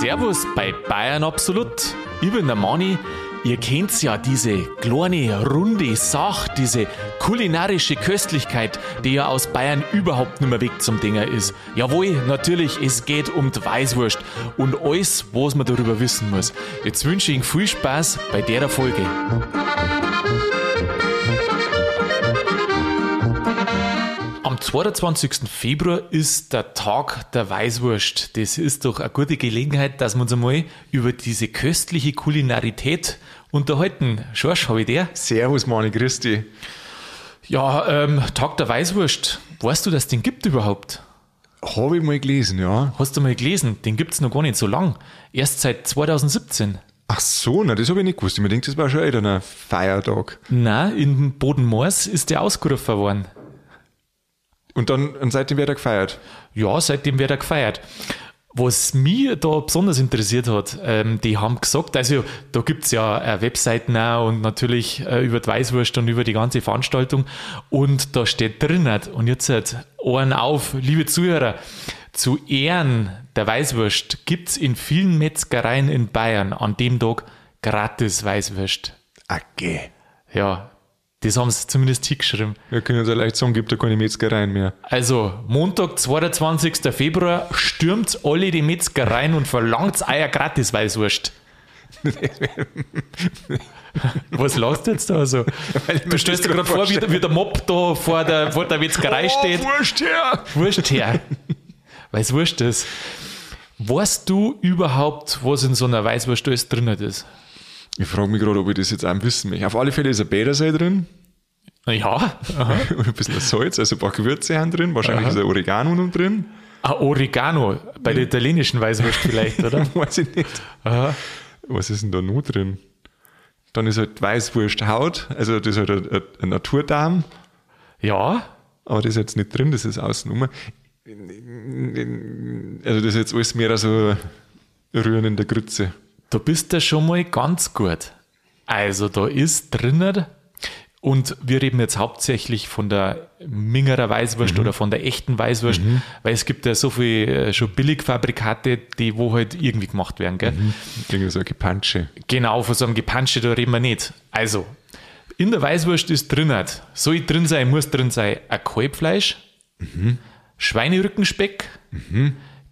Servus bei Bayern Absolut. Ich bin der Mani. Ihr kennt ja diese kleine, runde Sache, diese kulinarische Köstlichkeit, die ja aus Bayern überhaupt nicht mehr weg zum Dinger ist. Jawohl, natürlich, es geht um die Weißwurst und alles, was man darüber wissen muss. Jetzt wünsche ich Ihnen viel Spaß bei der Folge. Am 22. Februar ist der Tag der Weißwurst. Das ist doch eine gute Gelegenheit, dass wir uns einmal über diese köstliche Kulinarität unterhalten. Schorsch, habe ich der? Servus, Mani, grüß dich. Ja, ähm, Tag der Weißwurst. Weißt du, dass es den gibt überhaupt? Habe ich mal gelesen, ja. Hast du mal gelesen? Den gibt es noch gar nicht so lang. Erst seit 2017. Ach so, na, das habe ich nicht gewusst. Ich mir denke, das war schon ein Feiertag. Na, in Bodenmoors ist der ausgerufen worden. Und dann, und seitdem wird er gefeiert. Ja, seitdem wird er gefeiert. Was mich da besonders interessiert hat, ähm, die haben gesagt, also da gibt's ja äh, Webseiten auch und natürlich äh, über die Weißwurst und über die ganze Veranstaltung und da steht drinnen und jetzt halt Ohren auf, liebe Zuhörer, zu Ehren der Weißwurst gibt's in vielen Metzgereien in Bayern an dem Tag gratis Weißwurst. Okay. Ja, das haben sie zumindest hingeschrieben. Wir können uns ja leicht sagen, gibt da keine Metzgereien mehr. Also, Montag, 22. Februar, stürmt alle die Metzgereien und verlangt euer gratis Weißwurst. Was lachst du jetzt da so? Du stellst dir gerade vor, wie, der- wie der Mob da vor der, vor der Metzgerei steht. Oh, Wurst her! Wurst her. Weiß Wurst ist. Weißt du überhaupt, was in so einer Weißwurst alles drin ist? Ich frage mich gerade, ob ich das jetzt auch wissen möchte. Auf alle Fälle ist ein Bädersei drin Ja, aha. und ein bisschen Salz, also ein paar Gewürze haben drin. Wahrscheinlich ist ein Oregano noch drin. Ah, Oregano, bei der italienischen Weißwurst vielleicht, oder? Weiß ich nicht. Aha. Was ist denn da noch drin? Dann ist halt Weißwursthaut, also das ist halt ein, ein Naturdarm, Ja, aber das ist jetzt nicht drin, das ist außenrum. Also das ist jetzt alles mehr so Rühren in der Grütze. Da bist du schon mal ganz gut. Also da ist drinnen, und wir reden jetzt hauptsächlich von der Mingerer Weißwurst oder von der echten Weißwurst, weil es gibt ja so viele äh, schon Billigfabrikate, die wo halt irgendwie gemacht werden. Gell? Irgendwie so ein Gepansche. Genau, von so einem Gepansche, da reden wir nicht. Also, in der Weißwurst ist drin, soll drin sein, muss drin sein, ein Kalbfleisch, Schweinerückenspeck,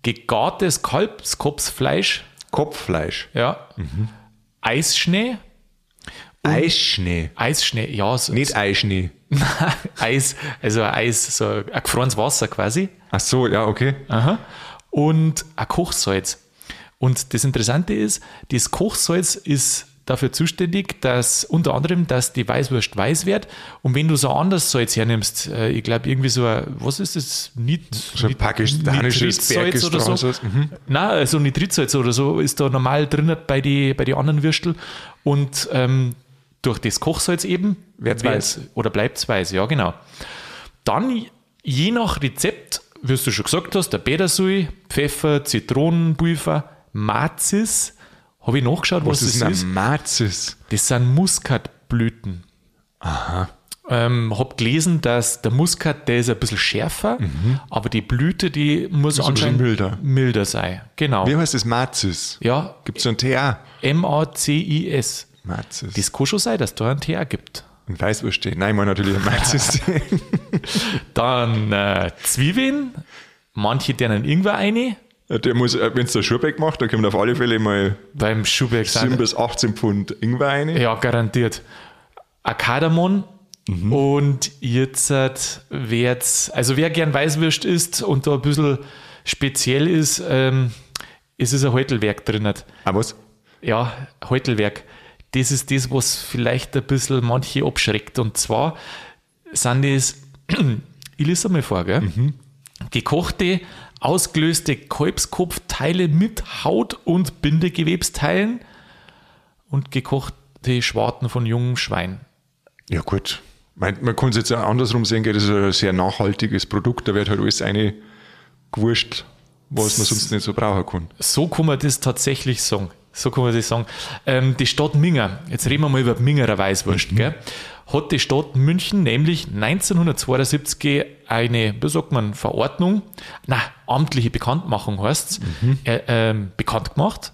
gegartes Kalbskopfsfleisch, Kopffleisch. ja, Eisschnee, Eisschnee. Eisschnee, ja, so, Nicht Eischnee. Eis, also Eis, so ein gefrorenes Wasser quasi. Ach so, ja, okay. Aha. Und ein Kochsalz. Und das Interessante ist, das Kochsalz ist dafür zuständig, dass unter anderem, dass die Weißwurst weiß wird. Und wenn du so anderes Salz hernimmst, äh, ich glaube irgendwie so ein, was ist das? Nit, So Nit- pakistanisches Nitritsalz oder so. Mhm. Nein, also Nitritsalz oder so ist da normal drin bei die, bei die anderen Würstel. Und ähm, durch das Kochsalz eben Wird's wird's- oder bleibt es weiß, ja genau. Dann je nach Rezept, wie du schon gesagt hast, der Petersil, Pfeffer, Zitronenpulver, Mazis. Habe ich nachgeschaut, was, Was ist das ist? ein Mazis? Das sind Muskatblüten. Aha. Ähm, hab gelesen, dass der Muskat, der ist ein bisschen schärfer, aber die Blüte, die muss Mhm. ein bisschen anscheinend milder. milder sein. Genau. Wie heißt das Mazis? Ja, Gibt es so ein TA? M-A-C-I-S. Mazis. Das kann schon sein, dass da ein TH gibt. Und Weißwurst stehen. Nein, ich meine natürlich ein Mazis. Dann äh, Zwiebeln, manche denen Ingwer eine. Der muss, wenn es der Schurbeck macht, dann kommt auf alle Fälle mal Beim Schuhberg 7 sind bis 18 Pfund Ingwer rein. Ja, garantiert. Ein Kardamom. Mhm. Und jetzt äh, wird's, also wer gern Weißwürst isst und da ein bisschen speziell ist, ähm, es ist ein Heutelwerk drin. Ah, was? Ja, Heutelwerk. Das ist das, was vielleicht ein bisschen manche abschreckt. Und zwar sind das, ich lese mal vor, gell? gekochte, ausgelöste Kalbskopfteile mit Haut- und Bindegewebsteilen und gekochte Schwarten von jungem Schwein. Ja, gut. Man, man kann es jetzt auch andersrum sehen, das ist ein sehr nachhaltiges Produkt. Da wird halt alles eine gewurscht, was man sonst nicht so brauchen kann. So kann man das tatsächlich sagen. So kann man das sagen. Ähm, die Stadt Minger, jetzt reden wir mal über die Mingerer Weißwurst, gell? Hat die Stadt München nämlich 1972 eine, wie sagt man, Verordnung, na, amtliche Bekanntmachung heißt äh, ähm, bekannt gemacht.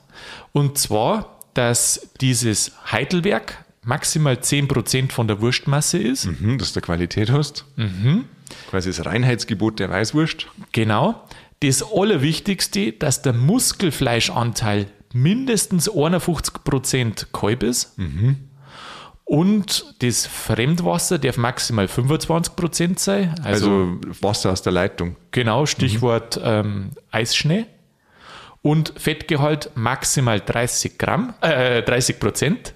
Und zwar, dass dieses Heidelwerk maximal 10% von der Wurstmasse ist. Mhm, dass du Qualität hast. Quasi das Reinheitsgebot der Weißwurst. Genau. Das Allerwichtigste, dass der Muskelfleischanteil mindestens 51% Kalb ist. Und das Fremdwasser darf maximal 25% sein. Also, Also, Wasser aus der Leitung. genau, Stichwort ähm, Eisschnee. Und Fettgehalt maximal 30 Gramm, äh, 30 Prozent.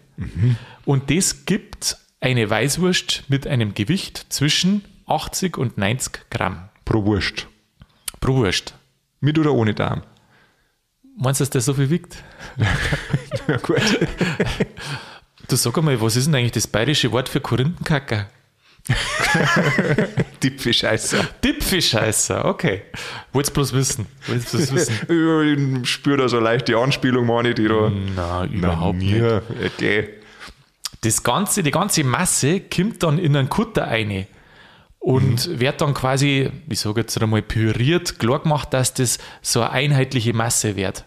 Und das gibt eine Weißwurst mit einem Gewicht zwischen 80 und 90 Gramm Pro Wurst. pro Wurst. Mit oder ohne Darm? Meinst du, dass der so viel wiegt? Ja, gut. Du sag einmal, was ist denn eigentlich das bayerische Wort für Korinthenkacker? Tippfischeißer. Dipfischeißer, okay. Wollt's bloß wissen. Wollt's bloß wissen. Ich spüre da so leicht die Anspielung, meine ich, die da. Na, überhaupt nicht. Okay. Das ganze, die ganze Masse kommt dann in einen Kutter rein und wird dann quasi, ich sage jetzt einmal, püriert, klar gemacht, dass das so eine einheitliche Masse wird.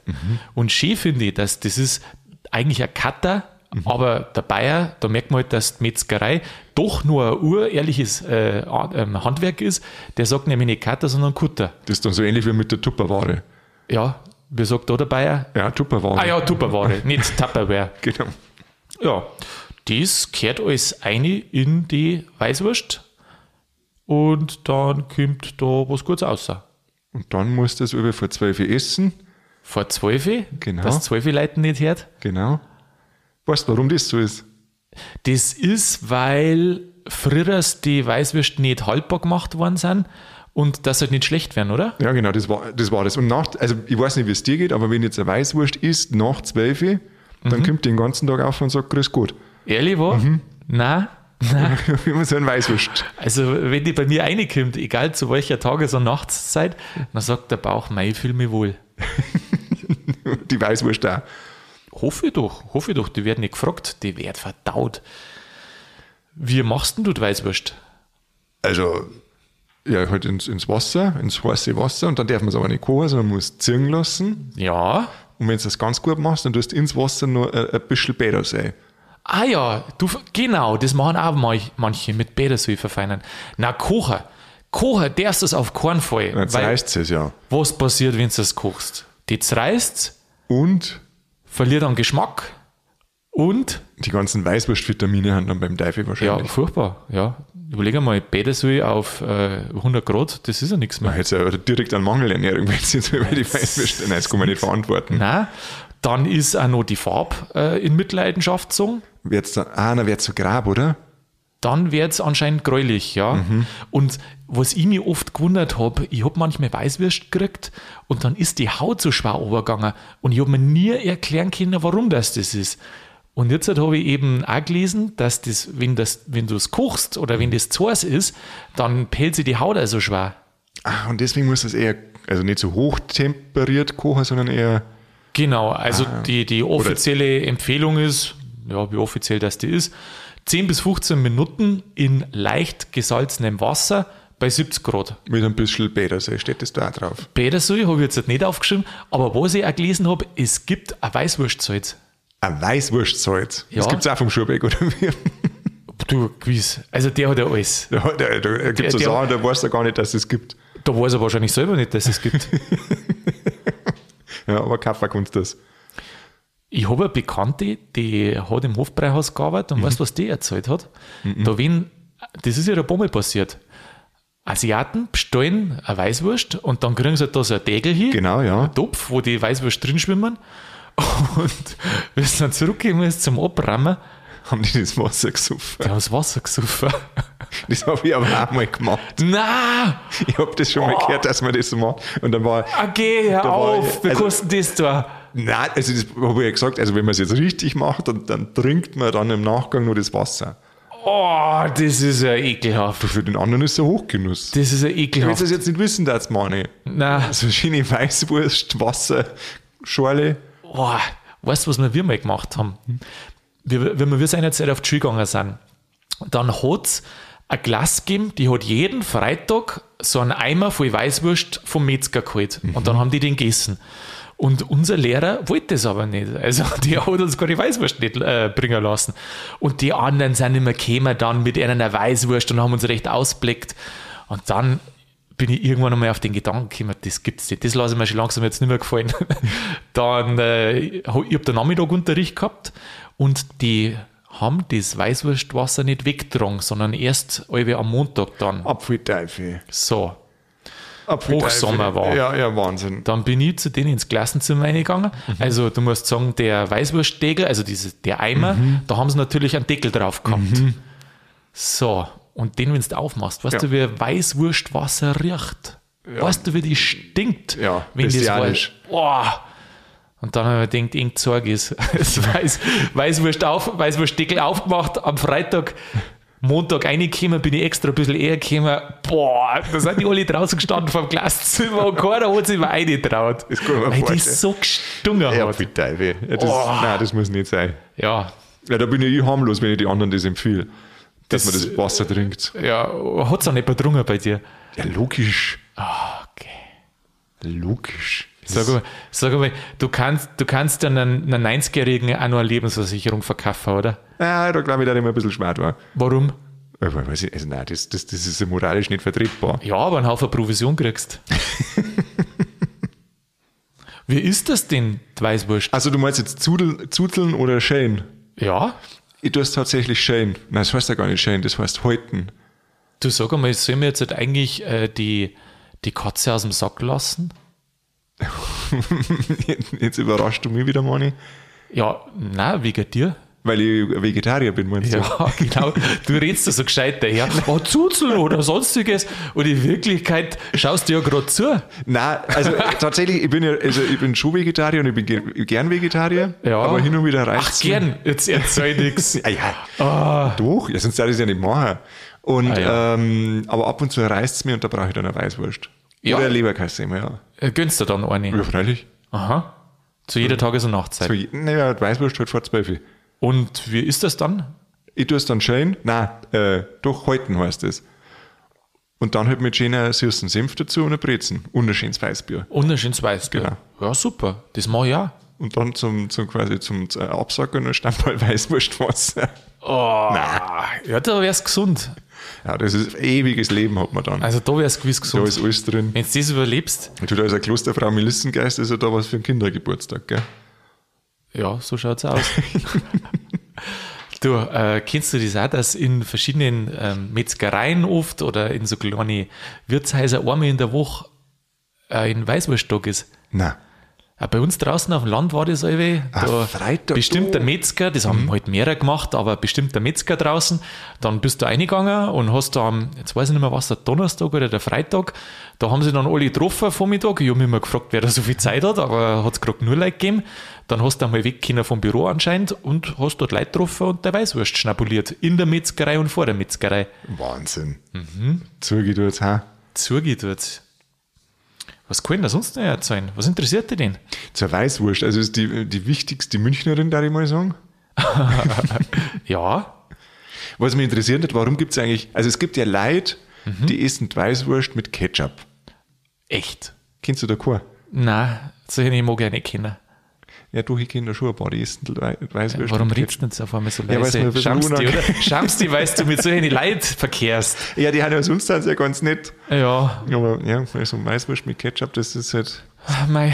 Und schön finde ich, dass das ist eigentlich ein Cutter, aber der Bayer, da merkt man halt, dass die Metzgerei doch nur ein urehrliches äh, ähm, Handwerk ist. Der sagt nämlich nicht Cutter, sondern Kutter. Das ist dann so ähnlich wie mit der Tupperware. Ja, wie sagt da der Bayer? Ja, Tupperware. Ah ja, Tupperware, nicht Tupperware. Genau. Ja, das kehrt alles eine in die Weißwurst und dann kommt da was Gutes raus. Und dann musst du es über vor 12 Uhr essen. Vor zwölf, Genau. dass zwölf Leute nicht hört. Genau. Weißt du, warum das so ist? Das ist, weil früher die Weißwürste nicht haltbar gemacht worden sind und dass sie halt nicht schlecht werden, oder? Ja, genau, das war das. War das. Und nach, also ich weiß nicht, wie es dir geht, aber wenn jetzt eine Weißwurst isst nach 12 Uhr, dann kommt die den ganzen Tag auf und sagt, grüß Gott. Ehrlich war? Mhm. Nein. Nein. wie man so ein Weißwurst. Also, wenn die bei mir reinkommt, egal zu welcher Tages- und Nachtszeit, dann sagt der Bauch, mei, ich fühle mich wohl. Die Weißwurst auch. Hoffe ich doch, hoffe ich doch, die werden nicht gefragt, die werden verdaut. Wie machst denn du die Weißwurst? Also, ja, halt ins, ins Wasser, ins heiße Wasser und dann darf man es aber nicht kochen, sondern man muss ziehen lassen. Ja. Und wenn du das ganz gut machst, dann tust du ins Wasser noch ein, ein bisschen Bäder sein. Ah ja, du, genau, das machen auch manch- manche mit Bädersäule verfeinern. Na, kochen. Kochen darfst du es auf keinen Fall. Dann zerreißt es ja. was passiert, wenn du es kochst? Die zerreißt, Und verliert an Geschmack und, die ganzen Weißwurstvitamine haben dann beim Teufel ja, wahrscheinlich. furchtbar, ja. Überleg mal, Bädersäule auf äh, 100 Grad, das ist ja nichts mehr. Man hätte ja direkt an Mangelernährung, wenn es jetzt über die Weißwurst. Nein, das kann man nicht verantworten. Nein, dann ist auch noch die Farbe äh, in Mitleidenschaft gezogen. Wird's dann, ah, dann wird es so grab, oder? Dann wird es anscheinend gräulich, ja. Und was ich mir oft gewundert habe, ich habe manchmal Weißwürst gekriegt und dann ist die Haut so schwer übergegangen und ich habe mir nie erklären können, warum das das ist. Und jetzt habe ich eben auch gelesen, dass das, wenn, das, wenn du es kochst oder wenn das zu heiß ist, dann pellt sich die Haut also schwer. Ah, und deswegen muss das eher, also nicht so hoch temperiert kochen, sondern eher, Genau, also die, die offizielle Empfehlung ist, ja, wie offiziell das die ist, 10 bis 15 Minuten in leicht gesalzenem Wasser bei 70 Grad. mit ein bisschen Bädersee, steht das da auch drauf. Bädersäule habe ich jetzt nicht aufgeschrieben, aber was ich auch gelesen habe, es gibt ein Weißwurstsalz. Ein Weißwurstsalz. Ja. Das gibt es auch vom Schubeck, oder wie? Du, gewiss. Also der hat ja alles. Da, da, da gibt es so der- Sachen, da weißt du gar nicht, dass es gibt. Da weiß er wahrscheinlich selber nicht, dass es gibt. Ja, aber Kaffee kannst das. Ich habe eine Bekannte, die hat im Hofbräuhaus gearbeitet und weißt du, was die erzählt hat? Da wenn, das ist ja der Bombe passiert. Asiaten bestellen eine Weißwurst und dann kriegen sie da so ein Degel hin, Genau, ja. ein Topf, wo die Weißwurst drin schwimmen. Und wenn es dann zurückgehen ist zum Abrammen, Haben die das Wasser gesoffen? die haben das Wasser gesoffen. Das habe ich aber auch mal gemacht. Na, Ich habe das schon mal Oh. gehört, dass man das so macht. Und dann war, okay, hör Da war auf, wie also- kostet das da? Nein, also das habe ich ja gesagt, also wenn man es jetzt richtig macht, dann, dann trinkt man dann im Nachgang nur das Wasser. Oh, das ist ja ekelhaft. Für den anderen ist es ein Hochgenuss. Das ist ja Wenn sie ekelhaft. das jetzt nicht wissen, das meine Na, So schöne Weißwurst, Wasser, Schorle. oh, weißt du, was wir mal gemacht haben? Wir, wenn wir seinerzeit auf die Schule gegangen sind, dann hat es ein Glas gegeben, die hat jeden Freitag so einen Eimer voll Weißwurst vom Metzger geholt. Und dann haben die den gegessen. Und unser Lehrer wollte das aber nicht. Also der hat uns gar die Weißwurst nicht äh, bringen lassen. Und die anderen sind immer gekommen dann mit einer Weißwurst und haben uns recht ausblickt. Und dann bin ich irgendwann einmal auf den Gedanken gekommen, das gibt's nicht. Das lasse ich mir schon langsam jetzt nicht mehr gefallen. dann, äh, ich habe den Nachmittagunterricht gehabt und die haben das Weißwurstwasser nicht weggetragen, sondern erst am Montag dann. Apfelteufel. So. Hochsommer war. Ja, ja, Wahnsinn. Dann bin ich zu denen ins Klassenzimmer reingegangen. Also du musst sagen, der Weißwurstdeckel, also diese, der Eimer, da haben sie natürlich einen Deckel drauf gehabt. So, und den, wenn du aufmachst, weißt Ja. du, wie Weißwurstwasser riecht? Weißt du, wie die stinkt? Ja, wenn das war. Boah. Und dann habe ich mir gedacht, irgend Zeug ist. Weiß, Weißwurst auf, Weißwurstdeckel aufgemacht am Freitag. Montag reingekommen, bin ich extra ein bisschen eher gekommen. Boah, da sind die alle draußen gestanden vom Klassenzimmer und keiner hat sich mal reingetraut. Das kann mir Weil die so gestunken Ja, hat. Apfelteufel. Ja, das, Oh. Nein, das muss nicht sein. Ja, Ja, da bin ich harmlos, wenn ich die anderen das empfehle. Dass Das- man das Wasser trinkt. ja, hat es auch nicht bedrungen bei dir? Ja, logisch. Okay. Logisch. Sag mal, sag mal du, kannst, du kannst dann einen, einen 90-Jährigen auch noch eine Lebensversicherung verkaufen, oder? Ja, da glaube ich, dass ich mir ein bisschen schwer war. Warum? Weiß ich, also nein, das, das, das ist moralisch nicht vertretbar. Ja, aber einen Haufen Provision kriegst. Wie ist das denn, die Weißwurst? Also du meinst jetzt Zudeln, Zudeln oder Schälen? Ja, Ich tue es tatsächlich Schälen. Nein, das heißt ja gar nicht Schälen, das heißt Häuten. du sag einmal, sollen wir jetzt halt eigentlich äh, die, die Katze aus dem Sack lassen? Jetzt überrascht du mich wieder, Mani. Ja, na, wegen dir. Weil ich Vegetarier bin, meinst du? Ja, genau. Du redest da so gescheit daher. Oh, Zuzeln oder sonstiges. Und in Wirklichkeit schaust du ja gerade zu. Nein, also tatsächlich, ich bin ja, also ich bin schon Vegetarier und ich bin ge- gern Vegetarier. Ja. Aber hin und wieder reicht Ach, gern. Jetzt erzähl nix. Ah, ja. Doch, ja, sonst darf ich es ja nicht machen. Und, Ah, ja. ähm, aber ab und zu reißt es mir und da brauche ich dann eine Weißwurst. Ja. Oder immer, ja. Äh, Gönnst du dann eine? Ja, freilich. Aha. Zu jeder Tages- und Nachtzeit. So, naja, die Weißwurst halt vor zwölf. Und wie ist das dann? Ich tue es dann schön, nein, äh, doch halten heißt es. Und dann halt mit schöner süßen Senf dazu und eine Brezen und ein schönes Weißbier. Und ein schönes Weißbier. Genau. Ja, super. Das mache ich auch. Und dann zum, zum quasi zum äh, Absacken ein Stammball Weißwurstwasser. Oh, ja, da wär's gesund. Ja, das ist ewiges Leben hat man dann. Also da wär's gewiss da gesund. ist alles drin. Wenn du das überlebst, Und du da als eine Klosterfrau Melissengeist ist ja da was für einen Kindergeburtstag, gell? ja, so schaut's aus. du, äh, kennst du das auch, dass in verschiedenen ähm, Metzgereien oft oder in so kleine Wirtshäuser einmal in der Woche äh, ein Weißwursttag ist? Nein. Auch bei uns draußen auf dem Land war das. Ah, Da Freitag, bestimmt der oh. Metzger, das haben halt mehrere gemacht, aber bestimmt der Metzger draußen. Dann bist du reingegangen und hast da am, jetzt weiß ich nicht mehr was, der Donnerstag oder der Freitag, da haben sie dann alle getroffen am Vormittag. Ich habe mich immer gefragt, wer da so viel Zeit hat, aber hat es gerade nur Leute gegeben. Dann hast du einmal weg vom Büro anscheinend und hast dort Leute getroffen und der Weißwurst schnabuliert. In der Metzgerei und vor der Metzgerei. Wahnsinn. Mhm. Zuge du jetzt, ha? Zugeht wird. Was ich denn da sonst noch erzählen? Was interessiert dich denn? Zur Weißwurst, also ist die, die wichtigste Münchnerin, darf ich mal sagen. Ja, Was mich interessiert hat, warum gibt es eigentlich, also es gibt ja Leute, die essen Weißwurst mit Ketchup. echt. Kennst du da keinen? Nein, solche mag ich auch nicht kennen. Ja, du, ich kenne da schon ein paar, die essen die Wei- Weißwurst Warum redest du jetzt auf einmal so Ja, leise? bisschen Schamst du, unangenehm- oder? Schamst du, weil du mit solchen Leuten verkehrst? Ja, die haben ja sonst ja ganz nett. Ja, Aber ja, also Weißwurst mit Ketchup, das ist halt mei,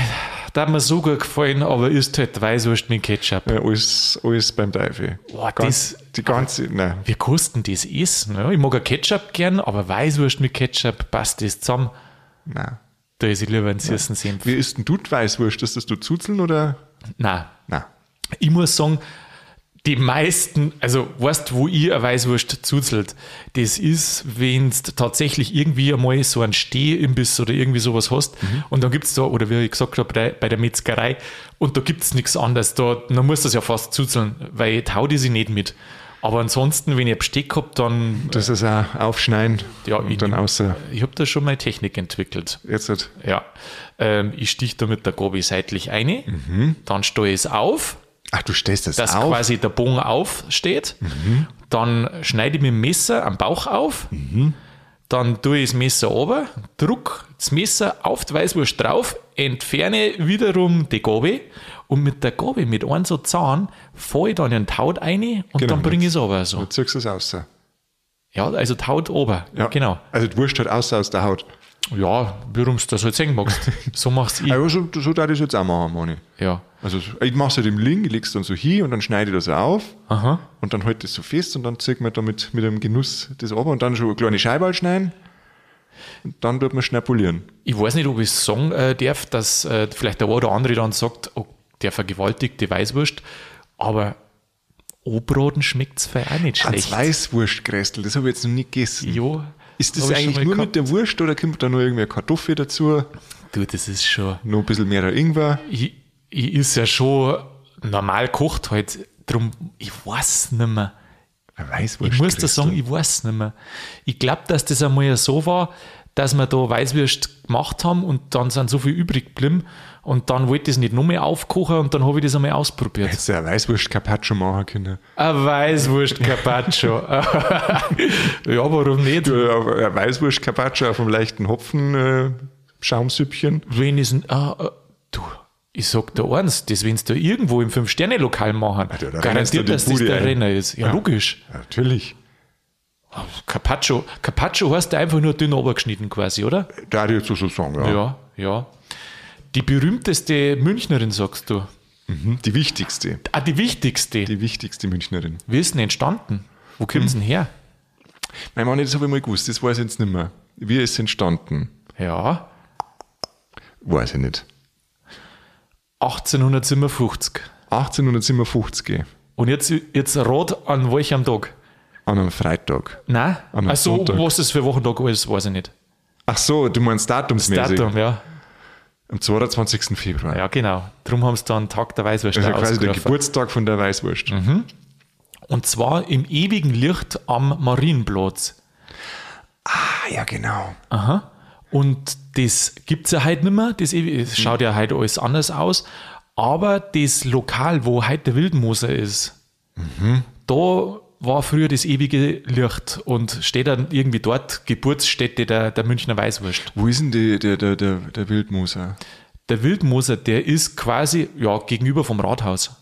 da hat mir so gut gefallen, aber ist halt Weißwurst mit Ketchup. ja, alles, alles beim Teufel. Boah, ganz, das- die ganze, nein. Wie kosten das essen? Ja, ich mag ja Ketchup gern, aber Weißwurst mit Ketchup passt das zusammen. nein. Da ist ich lieber einen süßen Senf. Wie isst denn du die Weißwurst? Ist das du Zuzeln oder? Nein, Nein. ich muss sagen, die meisten, also weißt wo ich eine Weißwurst zuzelt, das ist, wenn du tatsächlich irgendwie einmal so einen Stehimbiss oder irgendwie sowas hast und dann gibt es da, oder wie ich gesagt habe, bei, bei der Metzgerei und da gibt es nichts anderes, da, dann musst du das ja fast zuzeln, weil tau die sie nicht mit. Aber ansonsten, wenn ich Besteck habe, dann, Das ist auch aufschneiden Ja, und ich- dann außer. ich habe da schon mal Technik entwickelt. Jetzt halt. Ja. Ähm, ich stich da mit der Gabel seitlich ein, dann stehe ich es auf, Ach, du stellst das dass auf. quasi der Bogen aufsteht. Dann schneide ich mit dem Messer am Bauch auf. Dann tue ich das Messer runter, druck das Messer auf die Weißwurst drauf, entferne wiederum die Gabel und mit der Gabel, mit einem so Zahn, fahre ich dann in den Haut rein und Genau, dann bringe ich es runter. So. Dann ziehst du es aus. Ja, also die Haut oben. Ja. Genau. Also, die Wurst hat aus aus der Haut. Ja, wie du das halt sehen magst. So mach's ich. Aber so, so darf ich es jetzt auch machen, Moni. Ja. Also, ich mache es halt im Link, ich leg's dann so hin und dann schneide ich das auf. Aha. Und dann halt das so fest und dann zieht man damit mit einem Genuss das ab und dann schon eine kleine Scheibe schneiden. Und dann tut man schnell polieren. Ich weiß nicht, ob ich sagen äh, darf, dass äh, vielleicht der eine oder andere dann sagt, oh, der vergewaltigte Weißwurst, aber Obroden schmeckt es auch nicht Als schlecht. Weißwurstgrästel, das habe ich jetzt noch nie gegessen. Jo, Ist das eigentlich nur gehabt. mit der Wurst oder kommt da noch irgendwie eine Kartoffel dazu? Du, das ist schon. Noch ein bisschen mehr Ingwer? Ich, ich ist ja schon normal kocht halt. Drum, ich weiß nicht mehr. Ein Ich muss da sagen, ich weiß nicht mehr. Ich glaube, dass das einmal ja so war, dass wir da Weißwürst gemacht haben und dann sind so viel übrig geblieben und dann wollte ich es nicht noch mehr aufkochen und dann habe ich das einmal ausprobiert. Hättest du ein Weißwurst-Carpaccio machen können. Ein Weißwurst Carpaccio. ja, warum nicht? Du, Ein Weißwurst-Carpaccio auf einem leichten Hopfen, äh. Wenn ich ah, äh, du, ich sag dir eins, das wenn da irgendwo im Fünf-Sterne-Lokal machen, Ja, da du garantiert, dass das der ein. Renner ist. Ja, logisch. Ja, natürlich. Carpaccio. Carpaccio heißt einfach nur dünn runtergeschnitten quasi, oder? Da ich jetzt so sagen, ja. Ja, ja. Die berühmteste Münchnerin, sagst du. Mhm. Die wichtigste. Ah, die wichtigste. Die wichtigste Münchnerin. Wie ist denn entstanden? Wo kommt sie denn her? Mein Mann, das habe ich mal gewusst, das weiß ich jetzt nicht mehr. Wie ist es entstanden? Ja, Weiß ich nicht. 1857. 1857, Und jetzt, jetzt rat an welchem Tag? An einem Freitag. Nein? An einem Also, Sonntag. was das für Wochentag ist, weiß ich nicht. Ach so, du meinst datumsmäßig. Datum, ja. Am 22. Februar. Ja, genau. Darum haben sie dann Tag der Weißwurst Also quasi der. Geburtstag von der Weißwurst. Und zwar im ewigen Licht am Marienplatz. Ah, ja, genau. Aha. Und das gibt es ja heute nicht mehr. Das es schaut ja heute alles anders aus. Aber das Lokal, wo heute der Wildmoser ist, da war früher das ewige Licht und steht dann irgendwie dort Geburtsstätte der, der Münchner Weißwurst. Wo ist denn die, der, der, der, der Wildmoser? Der Wildmoser, der ist quasi ja, gegenüber vom Rathaus.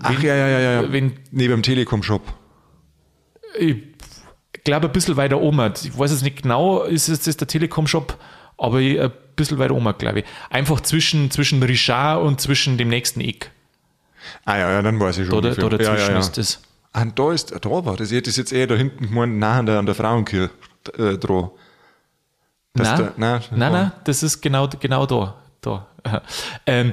Ach, ja, ja, ja, ja. Wenn, Neben dem Telekom-Shop. ich glaube, ein bisschen weiter oben. Ich weiß jetzt nicht genau, ist es der Telekom-Shop, aber ein bisschen weiter oben, glaube ich. Einfach zwischen, zwischen Richard und zwischen dem nächsten Eck. Ah, ja, ja, dann weiß ich schon. Da ungefähr. dazwischen ja, ja, ja. ist das. Und da ist, da war das. Ich hätte das jetzt eher da hinten gemeint, nah an der, an der Frauenkirche äh, dran. Nein, da- nein, nein, nein, das ist genau, genau da. da. Ähm,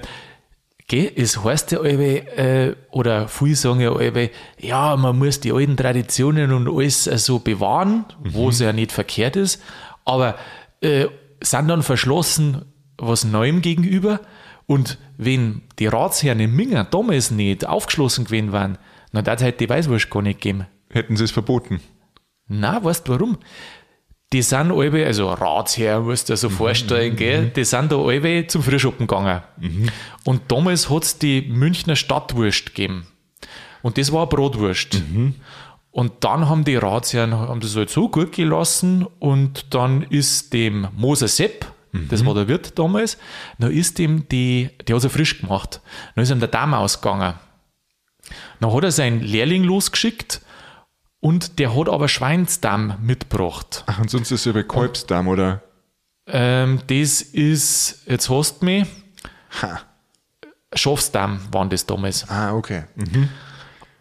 gell, es heißt ja alle, äh, oder viele sagen ja alle, ja, man muss die alten Traditionen und alles äh, so bewahren, wo es ja nicht verkehrt ist, aber äh, sind dann verschlossen was Neuem gegenüber und wenn die Ratsherren in Minger damals nicht aufgeschlossen gewesen wären, dann hat halt die Weißwurst gar nicht gegeben. Hätten sie es verboten. Na, weißt du warum? Die sind alle, also Ratsherr, musst du dir so vorstellen, gell? Die sind da alle zum Frühschoppen gegangen. Und damals hat es die Münchner Stadtwurst gegeben. Und das war eine Brotwurst. Und dann haben die Ratsherren haben das halt so gut gelassen und dann ist dem Moser Sepp, das war der Wirt damals, dann ist dem die, der hat sie frisch gemacht. Dann ist ihm der Darm ausgegangen. Dann hat er seinen Lehrling losgeschickt und der hat aber Schweinsdarm mitgebracht. Ach, und sonst ist es ja bei Kalbsdarm, oder? Ähm, das ist, jetzt hast du mich, Ha. Schafsdarm waren das damals. Ah, okay. Mhm.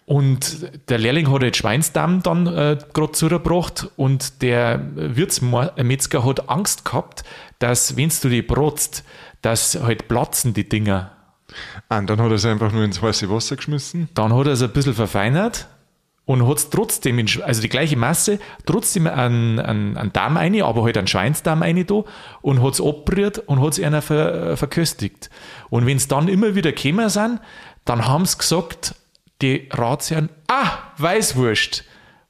Und der Lehrling hat halt Schweinsdarm dann äh, gerade zugebracht und der Wirtsmetzger hat Angst gehabt, dass, wenn du die brotzt, dass halt platzen die Dinger. Ah, und dann hat er es einfach nur ins heiße Wasser geschmissen. Dann hat er es ein bisschen verfeinert und hat es trotzdem, also die gleiche Masse, trotzdem einen, einen, einen Darm rein, aber halt einen Schweinsdarm rein da und hat es abgerührt und hat es einer ver, verköstigt. Und wenn es dann immer wieder gekommen sind, dann haben sie gesagt, die Ratsherren, ah, Weißwurst.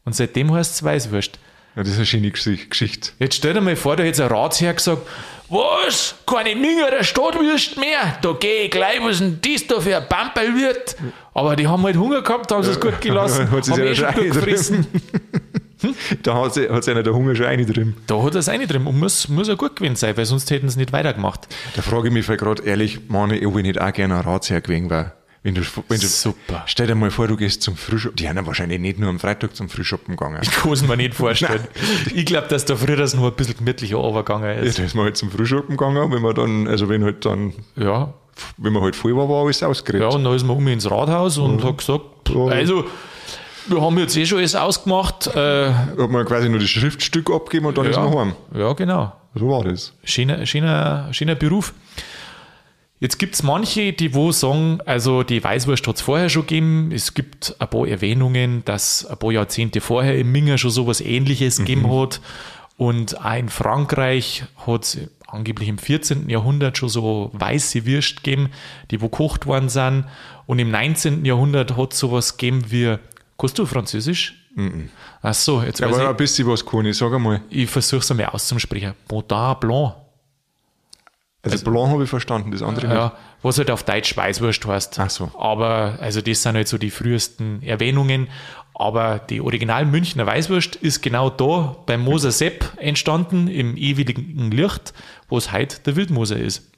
Und seitdem heißt es Weißwurst. Ja, das ist eine schöne Gesch- Geschichte. Jetzt stell dir mal vor, da hätte ein Ratsherr gesagt, was? Keine Mingerer Stadtwürst mehr? Da geh ich gleich, was denn das da für ein Pamperl wird? Aber die haben halt Hunger gehabt, haben sie es gut gelassen, Hat sie haben eh sich schon gut schon gefressen. Da hat sie, hat sie einer der Hunger schon eine drin. Da hat er es eine drin und muss, muss ja gut gewesen sein, weil sonst hätten sie nicht weitergemacht. Da frage ich mich gerade ehrlich, meine, ob ich nicht auch gerne ein Ratsherr gewesen wäre. Wenn du, wenn du, Super. Stell dir mal vor, du gehst zum Frühschoppen. Die haben ja wahrscheinlich nicht nur am Freitag zum Frühschoppen gegangen. Ich kann es mir nicht vorstellen. ich glaube, dass da früher das nur ein bisschen gemütlicher runtergegangen Ja, ist. da ist man halt zum Frühschoppen gegangen, wenn man dann, also wenn halt dann, Ja, wenn man halt voll war, war alles ausgeredet. ja und dann ist man um ins Rathaus und hat gesagt, Ja. also, wir haben jetzt eh schon alles ausgemacht. Äh, Hat man quasi nur das Schriftstück abgegeben und dann ist man ja, heim. ja, genau. So war das. schöner, schöner, schöner Beruf. Jetzt gibt es manche, die wo sagen, also die Weißwurst hat es vorher schon gegeben. Es gibt ein paar Erwähnungen, dass ein paar Jahrzehnte vorher im Minger schon sowas ähnliches gegeben hat. Und auch in Frankreich hat es angeblich im 14. Jahrhundert schon so weiße Würst gegeben, die wo gekocht worden sind. Und im 19. Jahrhundert hat es sowas gegeben wie, kannst du Französisch? Ach so, jetzt weiß Aber ich, ein bisschen was kann ich, sag einmal. ich versuche es einmal auszusprechen. Baudin Blanc. Also, Blanc habe ich verstanden, das andere nicht. Ja, was halt auf Deutsch Weißwurst heißt. Ach so. Aber, also das sind halt so die frühesten Erwähnungen. Aber die Original Münchner Weißwurst ist genau da beim Moser Sepp entstanden, im ewigen Licht, wo es heute der Wildmoser ist.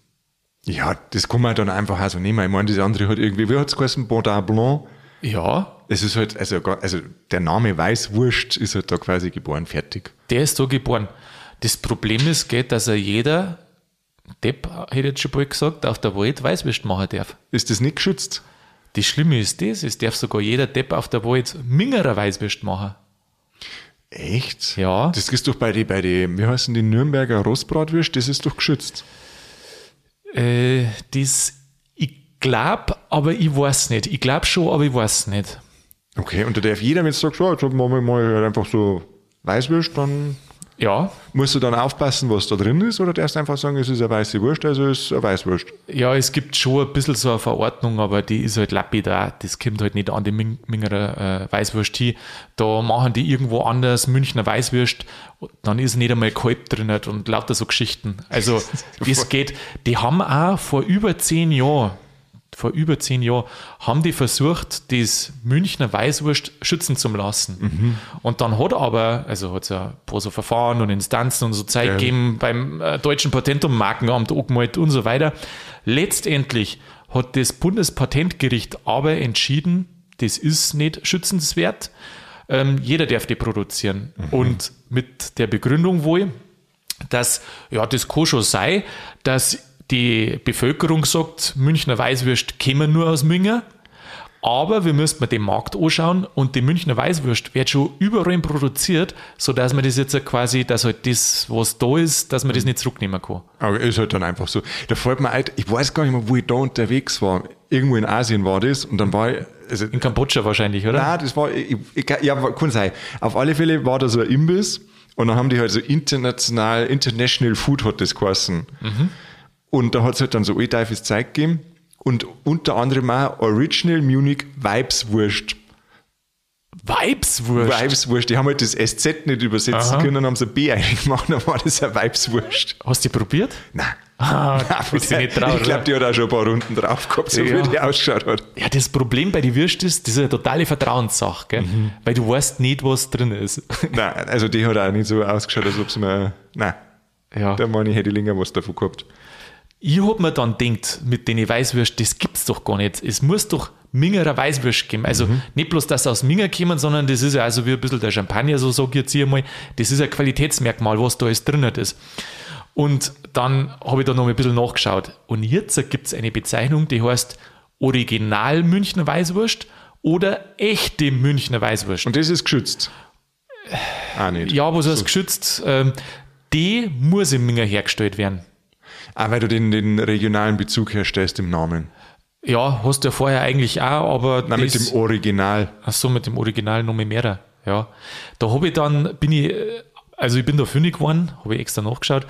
Ja, das kann man dann einfach auch so nehmen. Ich meine, das andere hat irgendwie, wie hat es geheißen, Baudin Blanc? Ja, Es ist halt, also, also der Name Weißwurst ist halt da quasi geboren, fertig. der ist da geboren. Das Problem ist, geht, dass er jeder Depp, hätte ich jetzt schon bald gesagt, auf der Welt Weißwurst machen darf. Ist das nicht geschützt? Das Schlimme ist das, es darf sogar jeder Depp auf der Welt Mingerer Weißwurst machen. Echt? Ja. Das ist doch bei die, bei die, wie heißen die Nürnberger Rostbratwürst, das ist doch geschützt. Äh, das, ich glaube, aber ich weiß nicht. Ich glaube schon, aber ich weiß nicht. Okay, und da darf jeder, wenn du sagst, so, jetzt machen wir mal halt einfach so Weißwurst, dann Ja, musst du dann aufpassen, was da drin ist, oder darfst du einfach sagen, es ist eine weiße Wurst, also es ist eine Weißwurst. ja, es gibt schon ein bisschen so eine Verordnung, aber die ist halt lapidar. Das kommt halt nicht an die Min- Mingerer äh, Weißwurst hin. Da machen die irgendwo anders Münchner Weißwurst, dann ist nicht einmal Kalb drin und lauter so Geschichten. Also, das geht. Die haben auch vor über zehn Jahren, vor über zehn Jahren, haben die versucht, das Münchner Weißwurst schützen zu lassen. Und dann hat aber, also hat es ja ein paar so Verfahren und Instanzen und so Zeit Ja. gegeben beim äh, Deutschen Patent- und Markenamt angemeldet und so weiter. Letztendlich hat das Bundespatentgericht aber entschieden, das ist nicht schützenswert. Ähm, jeder darf die produzieren. Und mit der Begründung wohl, dass ja, das kann schon sein, dass die Bevölkerung sagt, Münchner Weißwürst kämen nur aus Münger, aber wir müssten mal den Markt anschauen und die Münchner Weißwürst wird schon überall produziert, sodass man das jetzt quasi, dass halt das, was da ist, dass man das nicht zurücknehmen kann. Aber ist halt dann einfach so. Da fällt mir ein, ich weiß gar nicht mehr, wo ich da unterwegs war. Irgendwo in Asien war das und dann war ich, also, In Kambodscha wahrscheinlich, oder? nein, das war, ich, ich, ja, kann sein. Auf alle Fälle war da so ein Imbiss und dann haben die halt so international, international Food hat das geheißen. Und da hat es halt dann so allteifes Zeug gegeben und unter anderem auch Original Munich Weibswurst. Weibswurst. Weibswurst. Die haben halt das SZ nicht übersetzen Aha. können haben so ein B eingemacht, dann war das eine Weibswurst. Hast du die probiert? Nein. Ah, Nein, du nicht traut, ich glaube, die hat auch schon ein paar Runden drauf gehabt, so Ja. wie die ausgeschaut hat. Ja, das Problem bei den Würst ist, das ist eine totale Vertrauenssache, gell? weil du weißt nicht, was drin ist. Nein, also die hat auch nicht so ausgeschaut, als ob sie mir. Nein, ja. da meine ich, hätte ich länger was davon gehabt. Ich hab mir dann gedacht, mit den Weißwürst, das gibt's doch gar nicht. Es muss doch Mingerer Weißwürst geben. Also nicht bloß, dass sie aus Minger kommen, sondern das ist ja also wie ein bisschen der Champagner, so sag ich jetzt hier mal. Das ist ein Qualitätsmerkmal, was da alles drin ist. Und dann habe ich da noch ein bisschen nachgeschaut. Und jetzt gibt's eine Bezeichnung, die heißt Original Münchner Weißwurst oder echte Münchner Weißwurst. Und das ist geschützt. Auch nicht. Ja, was heißt geschützt? Ähm, die muss im Minger hergestellt werden. Auch weil du den, den regionalen Bezug herstellst im Namen. Ja, hast du ja vorher eigentlich auch, aber Nein, mit dem Original. Ach so, mit dem Original noch mehr. Ja. Da habe ich dann, bin ich, also ich bin da fündig geworden, habe ich extra nachgeschaut.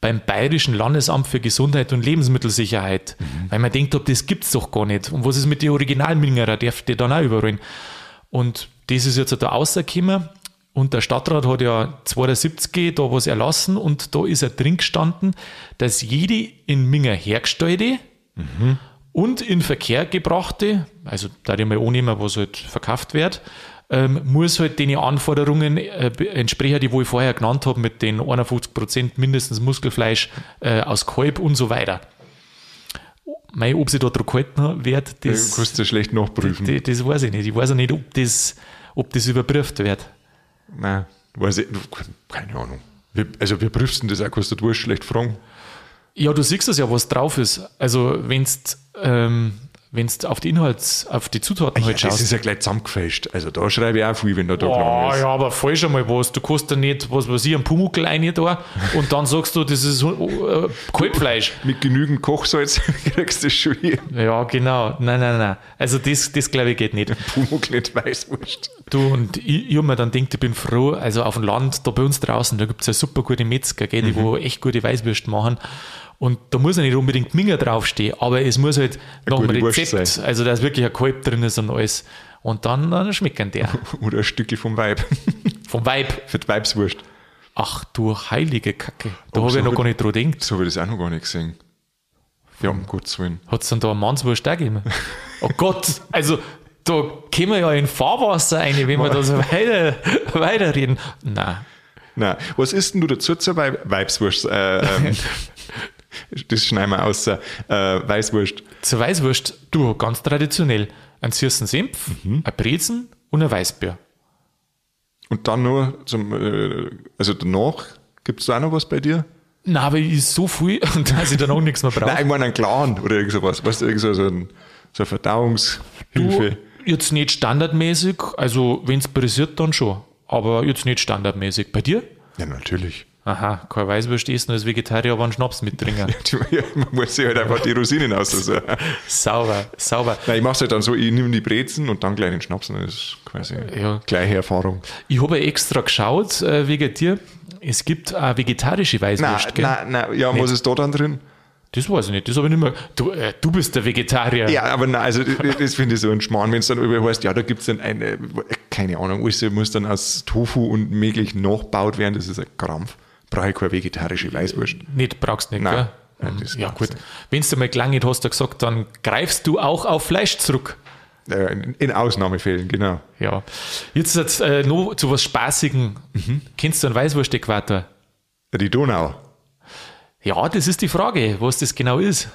beim Bayerischen Landesamt für Gesundheit und Lebensmittelsicherheit. Mhm. Weil man denkt, ob das gibt es doch gar nicht. Und was ist mit den Originalmingerer? Darf die dann auch überrollen? Und das ist jetzt da rausgekommen. Und der Stadtrat hat ja 72 da was erlassen und da ist er drin gestanden, dass jede in Minger hergestellte mhm. und in Verkehr gebrachte, also da ich mal annehmen, was halt verkauft wird, ähm, muss halt den Anforderungen äh, entsprechen, die ich vorher genannt habe, mit den 51% mindestens Muskelfleisch äh, aus Kalb und so weiter. Mei, ob sie da drauf gehalten wird, das, ja, kannst du schlecht nachprüfen. Das, das, weiß ich nicht. Ich weiß auch nicht, ob das, ob das überprüft wird. Nein, weiß ich, keine Ahnung. Wie, also, wie prüfst du das auch? Kannst du schlecht fragen? Ja, du siehst es ja, was drauf ist. Also, wenn du ähm, wenn du auf die Inhalts-, auf die Zutaten ja, halt schaust. Das ist ja gleich zusammengefälscht. Also da schreibe ich auch viel, wenn da da oh, ist. Ja, aber falsch einmal was. Du kannst da nicht, was weiß ich, einen Pumuckl rein da und dann sagst du, das ist äh, Kalbfleisch. Mit genügend Kochsalz kriegst du das schon hin. Ja, genau. Nein, nein, nein. Also das, das glaube ich geht nicht. Pumuckl nicht Weißwurst. Du, und ich, ich habe mir dann gedacht, ich bin froh, also auf dem Land, da bei uns draußen, da gibt es ja super gute Metzger, gell, die mhm. wo echt gute Weißwürste machen. Und da muss ja nicht unbedingt Minger draufstehen, aber es muss halt nach dem Rezept, also da ist wirklich ein Kalb drin ist und alles. Und dann, dann schmecken der. Oder ein Stückchen vom Weib. Vom Weib? Für die Weibswurst. Ach du heilige Kacke. Da habe so ich noch gar nicht dran gedacht. So habe ich das auch noch gar nicht gesehen. Ja, um Gottes Willen. Hat es dann da eine Mannswurst auch gegeben? oh Gott, also da kommen wir ja in Fahrwasser rein, wenn wir da so weiter, weiterreden. Nein. Nein. Was isst denn du dazu zur Weibswurst? Äh, ähm, Das schneiden wir aus. Äh, Weißwurst. Zur Weißwurst, du, ganz traditionell. Ein süßen Senf, mhm. ein Brezen und ein Weißbier. Und dann nur zum, äh, also danach, gibt es da auch noch was bei dir? Nein, aber ich so viel, dass ich dann auch nichts mehr brauche. Nein, irgendwann einen Clan oder irgend sowas. Weißt du, irgend so, so, ein, so eine Verdauungshilfe. Du, jetzt nicht standardmäßig, also wenn es pressiert, dann schon. Aber jetzt nicht standardmäßig. Bei dir? Ja, natürlich. Aha, kein Weißwurst essen als Vegetarier, aber einen Schnaps mittrinken. ja, man muss sich halt einfach die Rosinen aus. Also. sauber, sauber. Nein, ich mache es halt dann so, ich nehme die Brezen und dann gleich den Schnaps und das ist quasi ja. gleiche Erfahrung. Ich habe extra geschaut äh, wegen dir. Es gibt eine vegetarische Weißwurst, nein, Nein, nein, ja, nicht. was ist da dann drin? Das weiß ich nicht, das habe ich nicht mehr. Du, äh, du bist der Vegetarier. Ja, aber nein, also das finde ich so ein Schmarrn, wenn es dann über heißt, ja, da gibt es dann eine, keine Ahnung, alles muss dann aus Tofu und möglich nachgebaut werden, das ist ein Krampf brauche ich keine vegetarische Weißwurst. Nicht, brauchst nicht, Nein. gell? Mhm. Ja, gut. Wenn du mal gelangt hast, du gesagt, dann greifst du auch auf Fleisch zurück. In Ausnahmefällen, genau. Ja. Jetzt, jetzt äh, noch zu was Spaßigen. Mhm. Kennst du einen Weißwurst-Äquator? Die Donau. Ja, das ist die Frage, was das genau ist.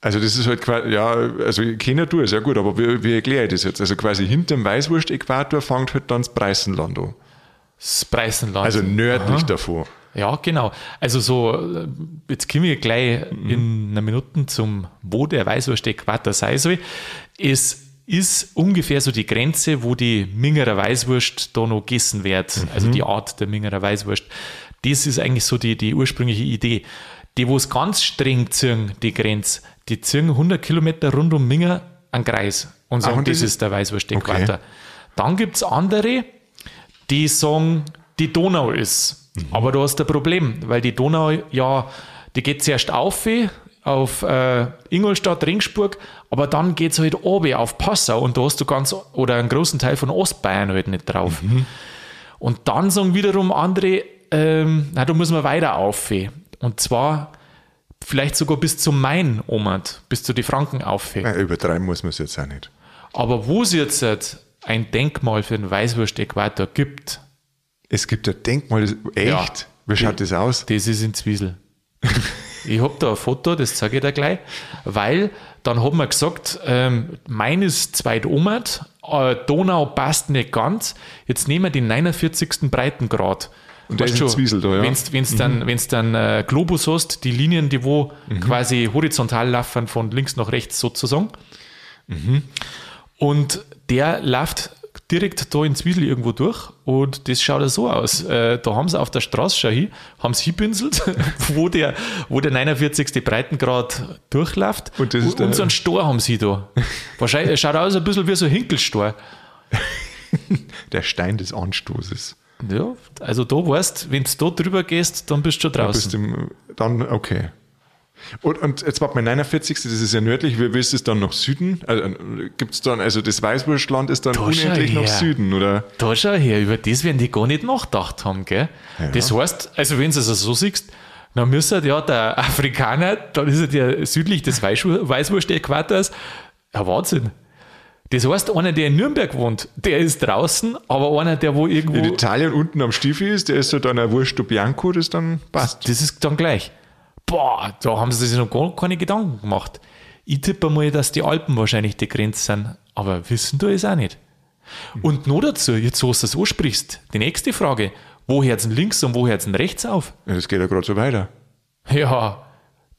Also das ist halt quasi, ja, also ich kenne du es, ja gut, aber wie, wie erkläre ich das jetzt? Also quasi hinter dem Weißwurst-Äquator fängt halt dann das Preißenland an. Das Preißenland. Also nördlich Aha. davor. Ja, genau. Also so, jetzt kommen wir gleich mhm. in einer Minute zum, wo der Weißwurst-Äquator sein soll. Es ist ungefähr so die Grenze, wo die Mingerer Weißwurst da noch gegessen wird, mhm. also die Art der Mingerer Weißwurst. Das ist eigentlich so die, die ursprüngliche Idee. Die, wo es ganz streng ziehen, die Grenze, die ziehen 100 Kilometer rund um Minger an Kreis und sagen, Ach, und das, ist der Weißwurst-Äquator. Okay. Dann gibt es andere, die sagen, die Donau ist Mhm. Aber du hast ein Problem, weil die Donau ja, die geht zuerst auf auf äh, Ingolstadt, Ringsburg, aber dann geht es halt oben auf Passau und da hast du ganz oder einen großen Teil von Ostbayern halt nicht drauf. Mhm. Und dann sagen wiederum andere, ähm, na, da muss man weiter auf. Und zwar vielleicht sogar bis zum Main Omat, bis zu die Franken auf. Ja, übertreiben muss man es jetzt auch nicht. Aber wo es jetzt ein Denkmal für den Weißwurst-Äquator gibt, es gibt ein Denkmal, das, echt? Ja, Wie schaut das aus? Das ist in Zwiesel. ich habe da ein Foto, das zeige ich dir gleich, weil dann haben wir gesagt, ähm, meines zweit Omat, äh, Donau passt nicht ganz, jetzt nehmen wir den 49. Breitengrad. Und der ist in Zwiesel da, ja. Wenn du dann, wenn's dann äh, Globus hast, die Linien, die wo mhm. quasi horizontal laufen, von links nach rechts sozusagen. Mhm. Und der läuft direkt da in Zwiesel irgendwo durch und das schaut so aus. Äh, da haben sie auf der Straße, schau hin, haben sie hinpinselt, wo der, wo der 49. Breitengrad durchläuft und, das ist und so einen Stor haben sie da. Wahrscheinlich schaut aus ein bisschen wie so ein Hinkelstor. der Stein des Anstoßes. Ja, also da weißt, wenn du da drüber gehst, dann bist du schon draußen. bist du im, dann, okay. Und, und jetzt war mein 49. Das ist ja nördlich. Wie willst du es dann nach Süden? Also, Gibt es dann, also das Weißwurstland ist dann Da unendlich nach. Süden, oder? Da schau her, über das werden die gar nicht nachgedacht haben, gell? Ja. Das heißt, also wenn du es also so siehst, dann müsste ja der Afrikaner, dann ist er der südlich des Weißwur- Weißwurst-Äquators. Ja, Wahnsinn. Das heißt, einer, der in Nürnberg wohnt, der ist draußen, aber einer, der wo irgendwo. In Italien unten am Stiefel ist, der ist so dann ein Wurst Bianco, das dann passt. Das ist dann gleich. Boah, da haben sie sich noch gar keine Gedanken gemacht. Ich tippe mal, dass die Alpen wahrscheinlich die Grenze sind, aber wissen du es auch nicht. Und noch dazu, jetzt wo du es ansprichst, die nächste Frage, wo hört denn links und wo hört denn rechts auf? Das geht ja gerade so weiter. Ja,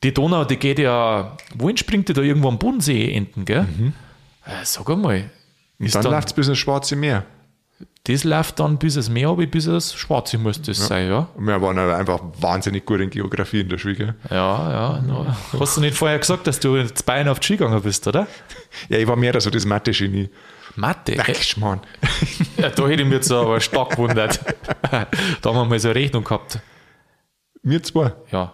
die Donau, die geht ja, wohin springt die da irgendwo am Bodensee enden, gell? Äh, sag einmal, ist Dann dann, läuft es bis ins Schwarze Meer. Das läuft dann bis das Meer, aber bis das Schwarze müsste das sein, ja? Wir waren aber einfach wahnsinnig gut in Geografie in der Schule. Ja, ja. No. Hast du nicht vorher gesagt, dass du jetzt Bayern auf die Ski gegangen bist, oder? Ja, ich war mehr so das Mathe-Genie. Mathe. Äh, Schmarrn. ja, da hätte ich mich jetzt aber stark gewundert. da haben wir mal so eine Rechnung gehabt. Wir zwei. Ja,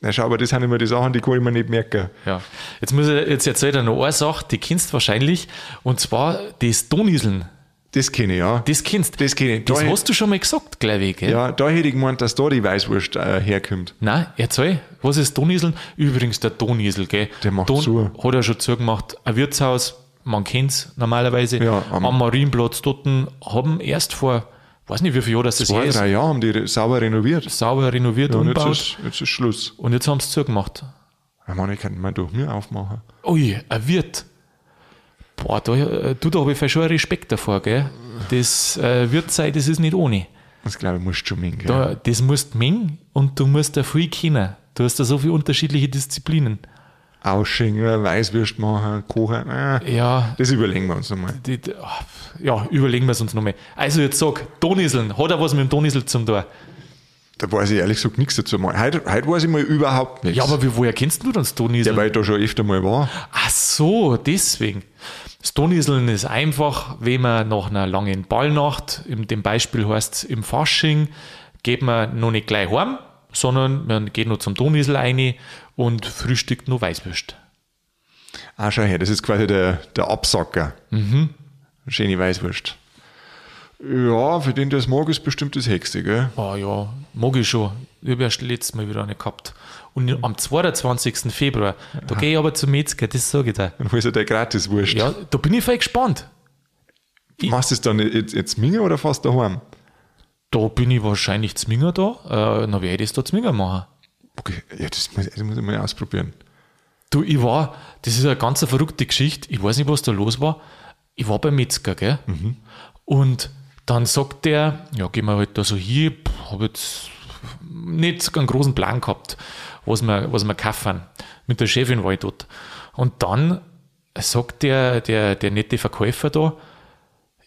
Na schau, aber das sind immer die Sachen, die kann ich mir nicht merken. ja. Jetzt muss ich jetzt erzählt er noch eine Sache, die kennst du wahrscheinlich, und zwar das Donieseln. Das kenne ich, ja. Das kennst Das kenn ich. Das Da- hast du schon mal gesagt, glaube ich, gell? Ja, da hätte ich gemeint, dass da die Weißwurst äh, herkommt. Nein, erzähl, was ist Donieseln? Übrigens, der Donisel, gell? Der macht Don, zu. Hat er schon zugemacht. Ein Wirtshaus, man kennt es normalerweise. Ja, am, am- Marienplatz dort haben erst vor, weiß nicht wie viel Jahren das das ist, drei Jahre haben die re- sauber renoviert. sauber renoviert, Und jetzt umgebaut. ist, jetzt ist Schluss. Und jetzt haben sie zugemacht. Ja, Mann, ich kann mal durch mir aufmachen. Ui, ein Wirt. Boah, da, äh, du, da habe ich schon Respekt davor, gell? Das äh, wird sein, das ist nicht ohne. Das glaube ich, musst du schon mengen. gell? Da, das musst du mengen und du musst da viel kennen. Du hast da so viele unterschiedliche Disziplinen. Ausschenken, Weißwürst machen, kochen. Äh, Ja, das überlegen wir uns nochmal. ah, ja überlegen wir es uns nochmal. Also jetzt sag, Donieseln, hat er was mit dem Donisel zum tun? Da weiß ich ehrlich gesagt nichts dazu. Mal. Heute, heute weiß ich mal überhaupt nichts. Ja, aber wie, woher kennst du denn das Donisel? ja, weil ich da schon öfter mal war. Ach so, deswegen. Das Donieseln ist einfach, wenn man nach einer langen Ballnacht, in dem Beispiel heißt es im Fasching, geht man noch nicht gleich heim, sondern man geht noch zum Donisel rein und frühstückt noch Weißwürst. Ah, schau her, das ist quasi der, der Absacker. Mhm. Schöne Weißwurst. Ja, für den das mag, ist bestimmt das Hexe, gell? Ah ja, mag ich schon. Ich habe erst letztes Mal wieder eine gehabt. Und am 22. Februar, da gehe ich aber zum Metzger, das sage ich dir. Dann holst du der Gratiswurst. Ja, da bin ich voll gespannt. Machst du es dann jetzt, jetzt Minger oder fast daheim? Da bin ich wahrscheinlich Zminger da, äh, dann werde ich das da Zminger machen. Okay, ja, das muss, das muss ich mal ausprobieren. Du, ich war, das ist eine ganz verrückte Geschichte. Ich weiß nicht, was da los war. Ich war beim Metzger, gell? Und dann sagt der, ja, gehen wir halt da so hier, habe jetzt nicht einen großen Plan gehabt, was wir, was wir kaufen. Mit der Chefin war ich dort. Und dann sagt der, der, der nette Verkäufer da,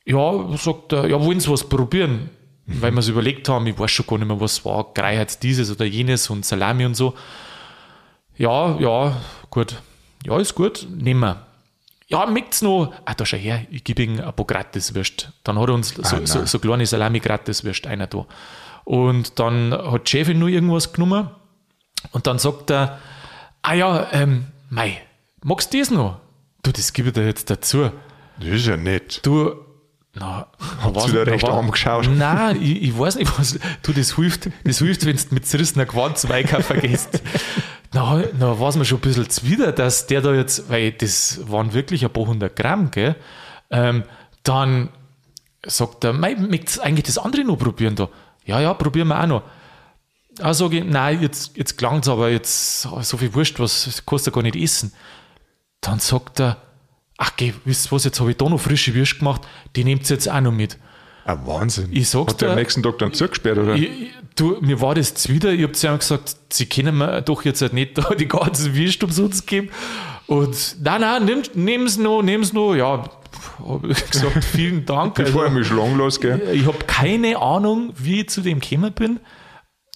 ja, sagt er, ja, wollen Sie was probieren? Weil wir es überlegt haben, ich weiß schon gar nicht mehr, was war, Greiheit dieses oder jenes und Salami und so. Ja, ja, gut. Ja, ist gut, nehmen wir. Ja, möcht's noch? Ah, da schau her, ich gebe ihm ein paar Gratiswürst. Dann hat er uns so, nein. so, so kleine Salami-Gratiswürst einer da. Und dann hat die Chefin nur irgendwas genommen und dann sagt er, ah ja, ähm, mei, magst du das noch? Du, das gebe ich dir jetzt dazu. Das ist ja nett. Du, na, Habt du da recht arm geschaut? Nein, ich, ich weiß nicht, was. Du, das hilft, das hilft wenn du mit zerrissener Einkaufen gehst. Na, na war es mir schon ein bisschen zuwider, dass der da jetzt, weil das waren wirklich ein paar hundert Gramm, gell? Ähm, dann sagt er, mei, möchtest eigentlich das andere noch probieren da? Ja, ja, probieren wir auch noch. Ah, sage ich, nein, jetzt, jetzt klang es aber, jetzt so viel Wurst, was du gar nicht essen. Dann sagt er, ach geh, wisst ihr was, jetzt habe ich da noch frische Würst gemacht, die nehmt ihr jetzt auch noch mit. Ah, Wahnsinn. Ich sag's Hat der am nächsten Tag dann zugesperrt, oder? Ich, ich- du, mir war das zuwider, ich habe zu ihm gesagt, sie können mir doch jetzt halt nicht da die ganzen Würst umsonst geben. Und nein, nein, nimm, nimm's noch, nimm's noch. Ja, habe ich gesagt, vielen Dank. Bevor Also, er mich schlagen lässt, gell? ich habe keine Ahnung, wie ich zu dem gekommen bin.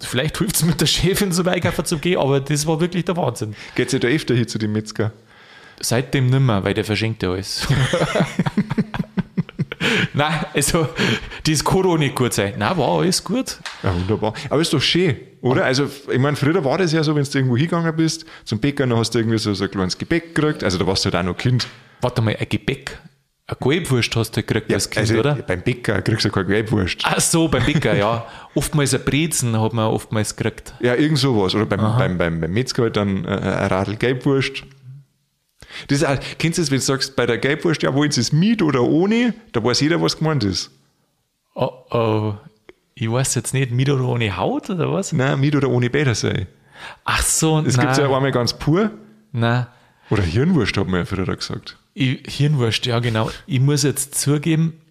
Vielleicht hilft es mit der Chefin so einkaufen zu gehen, aber das war wirklich der Wahnsinn. Geht's ja da öfter hier zu dem Metzger? Seitdem nimmer, weil der verschenkt ja alles. Nein, also, das kann doch nicht gut sein. Nein, war alles gut. Ja, wunderbar. Aber ist doch schön, oder? Also, ich meine, früher war das ja so, wenn du irgendwo hingegangen bist, zum Bäcker, dann hast du irgendwie so, so ein kleines Gebäck gekriegt. Also, da warst du halt auch noch Kind. Warte mal, ein Gebäck. Eine Gelbwurst hast du gekriegt als Kind, also, oder? Beim Bäcker kriegst du keine Gelbwurst. Ach so, beim Bäcker, ja. Oftmals ein Brezen hat man oftmals gekriegt. Ja, irgend sowas. Oder beim, beim, beim, beim Metzger halt dann äh, ein Radl Gelbwurst. Das ist auch, kennst du das, wenn du sagst, bei der Gelbwurst, ja, wollen sie es mit oder ohne? Da weiß jeder, was gemeint ist. Oh, oh. Ich weiß jetzt nicht, mit oder ohne Haut oder was? Nein, mit oder ohne Bädersei. Ach so, Es gibt ja einmal ganz pur. Nein. Oder Hirnwurst, hat man ja früher gesagt. Ich, Hirnwurst, ja genau. Ich muss jetzt zugeben,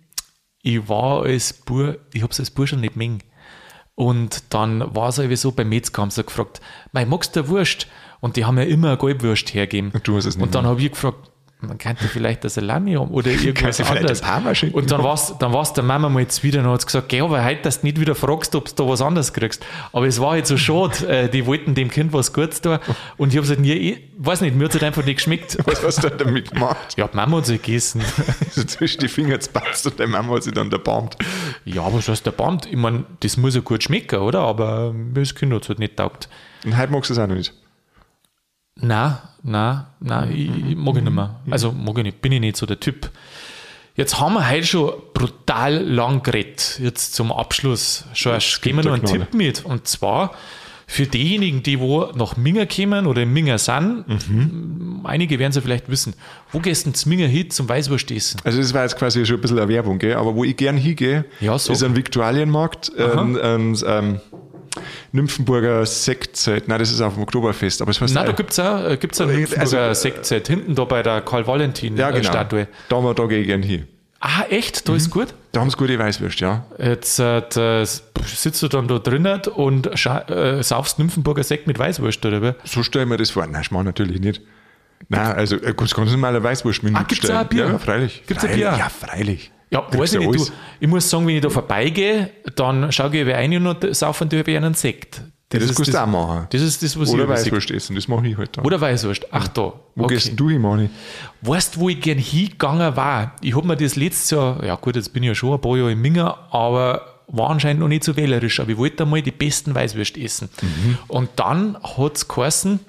ich war als Bur, ich hab's als Bursch nicht mengen. Und dann war es irgendwie so, beim Metzger haben sie gefragt, mei, magst du Wurst? Und die haben ja immer eine Gelbwurst hergegeben. Und du hast es nicht Und dann habe ich gefragt, man könnte vielleicht eine Salami haben oder irgendwas anderes. Und dann war's, dann war's der Mama mal jetzt wieder und hat gesagt, geh aber heute, dass du nicht wieder fragst, ob du da was anderes kriegst. Aber es war halt so schade, äh, die wollten dem Kind was Gutes tun. Und ich habe halt nie, ich weiß nicht, mir hat es halt einfach nicht geschmeckt. Was hast du damit gemacht? Ja, die Mama hat sich gegessen. so zwischen die Finger passt und deine Mama hat sich dann erbarmt. Ja, aber was heißt der Band? Ich meine, das muss ja gut schmecken, oder? Aber mir das Kind hat es halt nicht taugt. Und heute magst du es auch noch nicht. Nein, nein, nein, ich, ich mag ich nicht mehr. Also mag ich nicht, bin ich nicht so der Typ. Jetzt haben wir heute schon brutal lang geredet. Jetzt zum Abschluss. Schorsch, geben wir noch einen Tipp mit. Und zwar für diejenigen, die wo nach Minger kommen oder in Minger sind, einige werden sie vielleicht wissen, wo gehst du zum Minger hin zum Weißwurst essen? Also das war jetzt quasi schon ein bisschen eine Werbung, gell? aber wo ich gern hingehe, Ja, so. ist ein Viktualienmarkt, ein, ein, ähm, Nymphenburger Sektzelt. Nein, das ist auf dem Oktoberfest, aber es heißt Nein, da gibt es auch äh, gibt's eine Also, Nymphenburger äh, Sektzeit, hinten da bei der Karl-Valentin-Statue. ja, genau. Statue. Da, da gehe ich gern hin. Ah, echt? Da ist gut? Da haben sie gute Weißwürste, ja. Jetzt äh, da sitzt du dann da drinnen und äh, saufst Nymphenburger Sekt mit Weißwurst, oder wie? So stelle ich mir das vor. Nein, Schmarrn natürlich nicht. Nein, also äh, ganz, ganz normale Weißwurst mit Ah, gibt's auch ein Bier? Ja, freilich. Gibt's ein freilich. Bier? Ja, freilich. Ja, weiß ich nicht. Du, ich muss sagen, wenn ich da vorbeigehe, dann schaue ich über einen und saufen die über einen Sekt. Ja, das kannst du auch machen. Das ist das, was Oder ich Weißwurst essen, das mache ich halt. Oder Weißwurst. Ach da. Wo gehst denn du hin, Mani? Weißt du, wo ich gern hingegangen war? Ich habe mir das letztes Jahr, ja gut, jetzt bin ich ja schon ein paar Jahre in Minger, aber war anscheinend noch nicht so wählerisch, aber ich wollte einmal die besten Weißwürst essen. Mhm. Und dann hat es geheißen,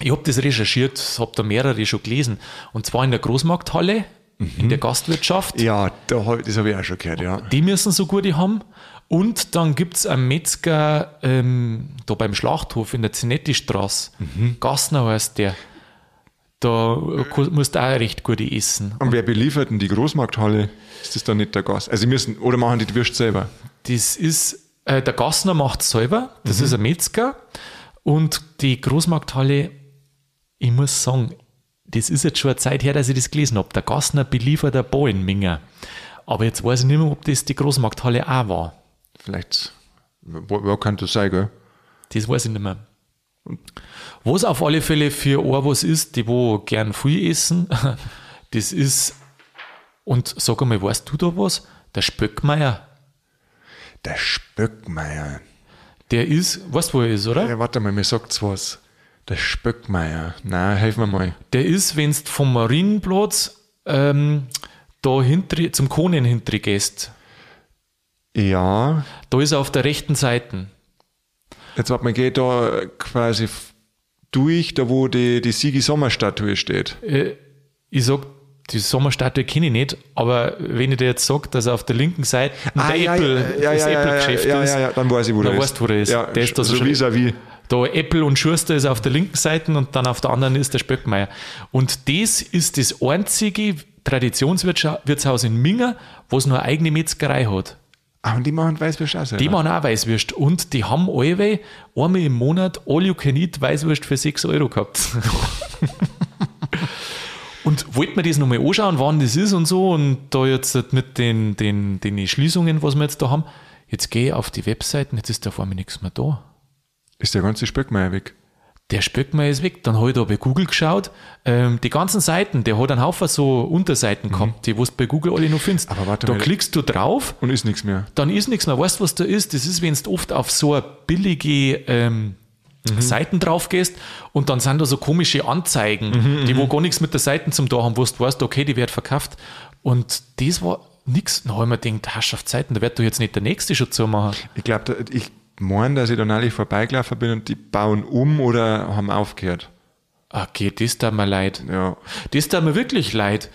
ich habe das recherchiert, habe da mehrere schon gelesen, und zwar in der Großmarkthalle, in der Gastwirtschaft. Mhm. Ja, das habe ich auch schon gehört, ja. Die müssen so gute haben. Und dann gibt es einen Metzger ähm, da beim Schlachthof in der Zinetti-Straße. Mhm. Gassner heißt der. Da musst du auch recht gute essen. Und wer beliefert denn die Großmarkthalle? Ist das dann nicht der Gast? Also, sie müssen, oder machen die die Würst selber? Das ist, äh, der Gassner macht selber, das Mhm. ist ein Metzger. Und die Großmarkthalle, ich muss sagen, das ist jetzt schon eine Zeit her, dass ich das gelesen habe. Der Gassner beliefert ein Bau in Minger. Aber jetzt weiß ich nicht mehr, ob das die Großmarkthalle auch war. Vielleicht, wo, wo kann das sein, gell? Das weiß ich nicht mehr. Was auf alle Fälle für ein was ist, die wo gern viel essen, das ist, und sag einmal, weißt du da was? Der Spöckmeier, Der Spöckmeier. der ist, weißt du, wo er ist, oder? Ja, warte mal, mir sagt's was. Der Spöckmeier. Na, helf mir mal. Der ist, wenn du vom Marienplatz ähm, da hinter, zum Konen hinter gehst, Ja, da ist er auf der rechten Seite. jetzt warte mal, geht da quasi durch, da wo die, die Sigi-Sommer-Statue steht. Äh, ich sag, die Sommerstatue kenne ich nicht, aber wenn ich dir jetzt sage, dass er auf der linken Seite der ja, Apple, ja, das ja, ja, Apple-Geschäft ja, ist, ja, ja, dann weiß ich, wo der weißt du, wo der ist. Ja, Der ist da so so schräg. vis-à-vis. Da Apple und Schuster ist auf der linken Seite und dann auf der anderen ist der Spöckmeier. Und das ist das einzige Traditionswirtshaus in Minger, was nur eine eigene Metzgerei hat. Ah, und die machen Weißwürst auch selber. Die machen auch Weißwürst. Und die haben alle einmal im Monat All You Can Eat Weißwürst für 6 Euro gehabt. und wollte mir das nochmal anschauen, wann das ist und so. Und da jetzt mit den, den, den Schließungen, was wir jetzt da haben, jetzt gehe ich auf die Webseiten, jetzt ist da vor mir nichts mehr da. Ist der ganze Spöckmeier weg. Der Spöckmeier ist weg. Dann habe ich da bei Google geschaut. Ähm, die ganzen Seiten, der hat einen Haufen so Unterseiten gehabt, die du bei Google alle noch findest. Mhm. Aber warte da mal. klickst du drauf Und ist nichts mehr. dann ist nichts mehr. Weißt du, was da ist? Das ist, wenn du oft auf so eine billige ähm, Mhm. Seiten drauf gehst und dann sind da so komische Anzeigen, Mhm, die wo gar nichts mit der Seiten zum da haben, wo du weißt, okay, die wird verkauft. Und das war, nix. Dann habe ich mir gedacht, Herrschaft Zeiten, da wird doch jetzt nicht der Nächste schon zumachen. Ich glaube, ich meine, dass ich da neulich vorbeigelaufen bin und die bauen um oder haben aufgehört. Okay, das tut mir leid. Ja. Das tut mir wirklich leid.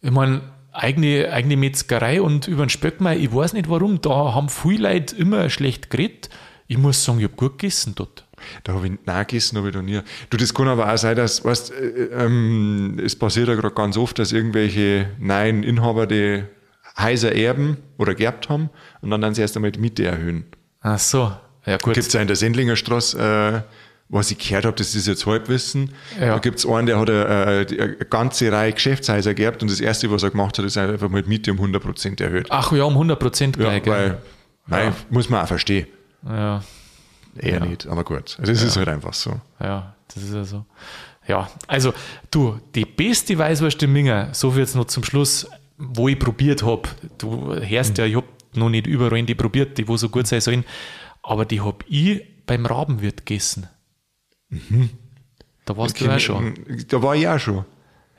Ich meine, eigene, eigene Metzgerei und über den Spöckmeier, ich weiß nicht warum, da haben viele Leute immer schlecht geredet. Ich muss sagen, ich habe gut gegessen dort. Da habe ich nein gegessen, habe ich da nie. Du, das kann aber auch sein, dass, weißt, äh, ähm, es passiert ja gerade ganz oft, dass irgendwelche neuen Inhaber die Häuser erben oder geerbt haben und dann dann sie erst einmal die Miete erhöhen. Ach so, ja gut. Gibt es ja in der Sendlinger Straße, äh, was ich gehört habe, das ist jetzt Halbwissen. Ja. Da gibt es einen, der hat eine, äh, eine ganze Reihe Geschäftshäuser geerbt und das erste, was er gemacht hat, ist einfach mal die Miete um 100% erhöht. Ach ja, um 100 Prozent Ja, gleich. gell? weil, nein, muss man auch verstehen. ja. Eher Ja. nicht, aber gut. Also es ist halt einfach so. Ja, das ist ja so. Ja, also du, die beste Weißwurst im Minger, so viel jetzt noch zum Schluss, wo ich probiert habe. Du hörst ja, ich habe noch nicht überall die probiert, die wo so gut sein sollen, aber die habe ich beim Rabenwirt gegessen. Da warst du auch schon. Da war ich auch schon.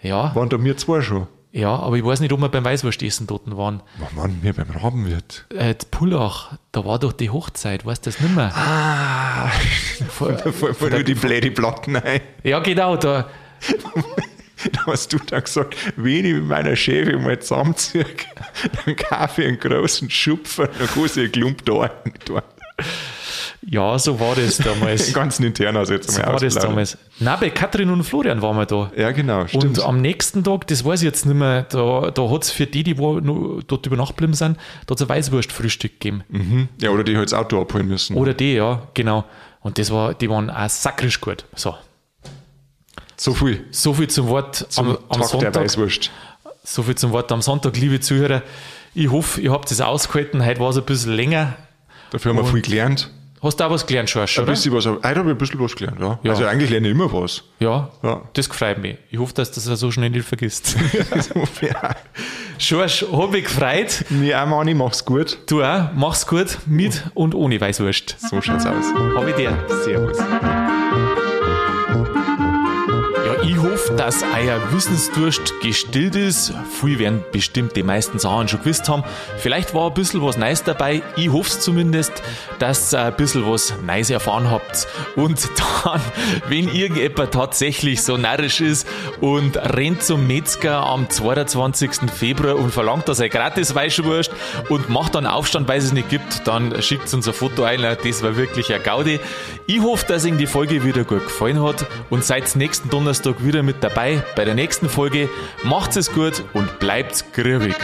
Ja, Waren da wir zwei schon. ja, aber ich weiß nicht, ob wir beim Weißwurstessen dort waren. Wann waren wir beim Rabenwirt? Äh, Pullach, da war doch die Hochzeit, weißt du das nicht mehr? Ah, voll, voll, voll nur die blöde Platten ein. Ja, genau, da, Da hast du dann gesagt, wenn ich mit meiner Chefin mal zusammenziehe, dann kaufe ich einen großen Schupfer, dann kann sie einen Klump da tun. ja, so war das damals. Den ganzen internen also jetzt so war das damals. Nein, bei Katrin und Florian waren wir da. Ja, genau, stimmt. Und am nächsten Tag, das weiß ich jetzt nicht mehr, da, da hat es für die, die wo dort über Nacht geblieben sind, da hat es ein Weißwurstfrühstück gegeben. mhm. Ja, oder die halt das Auto abholen müssen. Oder die, ja, genau. Und das war, die waren auch sakrisch gut. So, So viel so viel zum Wort zum am, am Tag der Sonntag. Weißwurst. So viel zum Wort am Sonntag, liebe Zuhörer. Ich hoffe, ihr habt es ausgehalten. Heute war es ein bisschen länger. Dafür haben wir Und- viel gelernt. Hast du auch was gelernt, Schorsch, Ein bisschen was, heute habe ich ein bisschen was gelernt, ja. Ja. Also eigentlich lerne ich immer was. Ja, Ja. das gefreut mich. Ich hoffe, dass du das so schnell nicht vergisst. ja. Schorsch, hab mich gefreut. Nee, auch Manni, mach's gut. Du auch. Mach's gut mit und ohne Weißwurst. So schaut's aus. Hab ich dir. Servus. Ich hoffe, dass euer Wissensdurst gestillt ist. Viele werden bestimmt die meisten Sachen schon gewusst haben. Vielleicht war ein bisschen was Neues dabei. Ich hoffe es zumindest, dass ihr ein bisschen was Neues erfahren habt. Und dann, wenn irgendjemand tatsächlich so narrisch ist und rennt zum Metzger am 22. Februar und verlangt, dass er gratis Weißwurst und macht dann Aufstand, weil es es nicht gibt, dann schickt uns ein Foto ein. Das war wirklich ein Gaudi. Ich hoffe, dass Ihnen die Folge wieder gut gefallen hat und seid nächsten Donnerstag wieder mit dabei bei der nächsten Folge. Macht's es gut und bleibt grübig.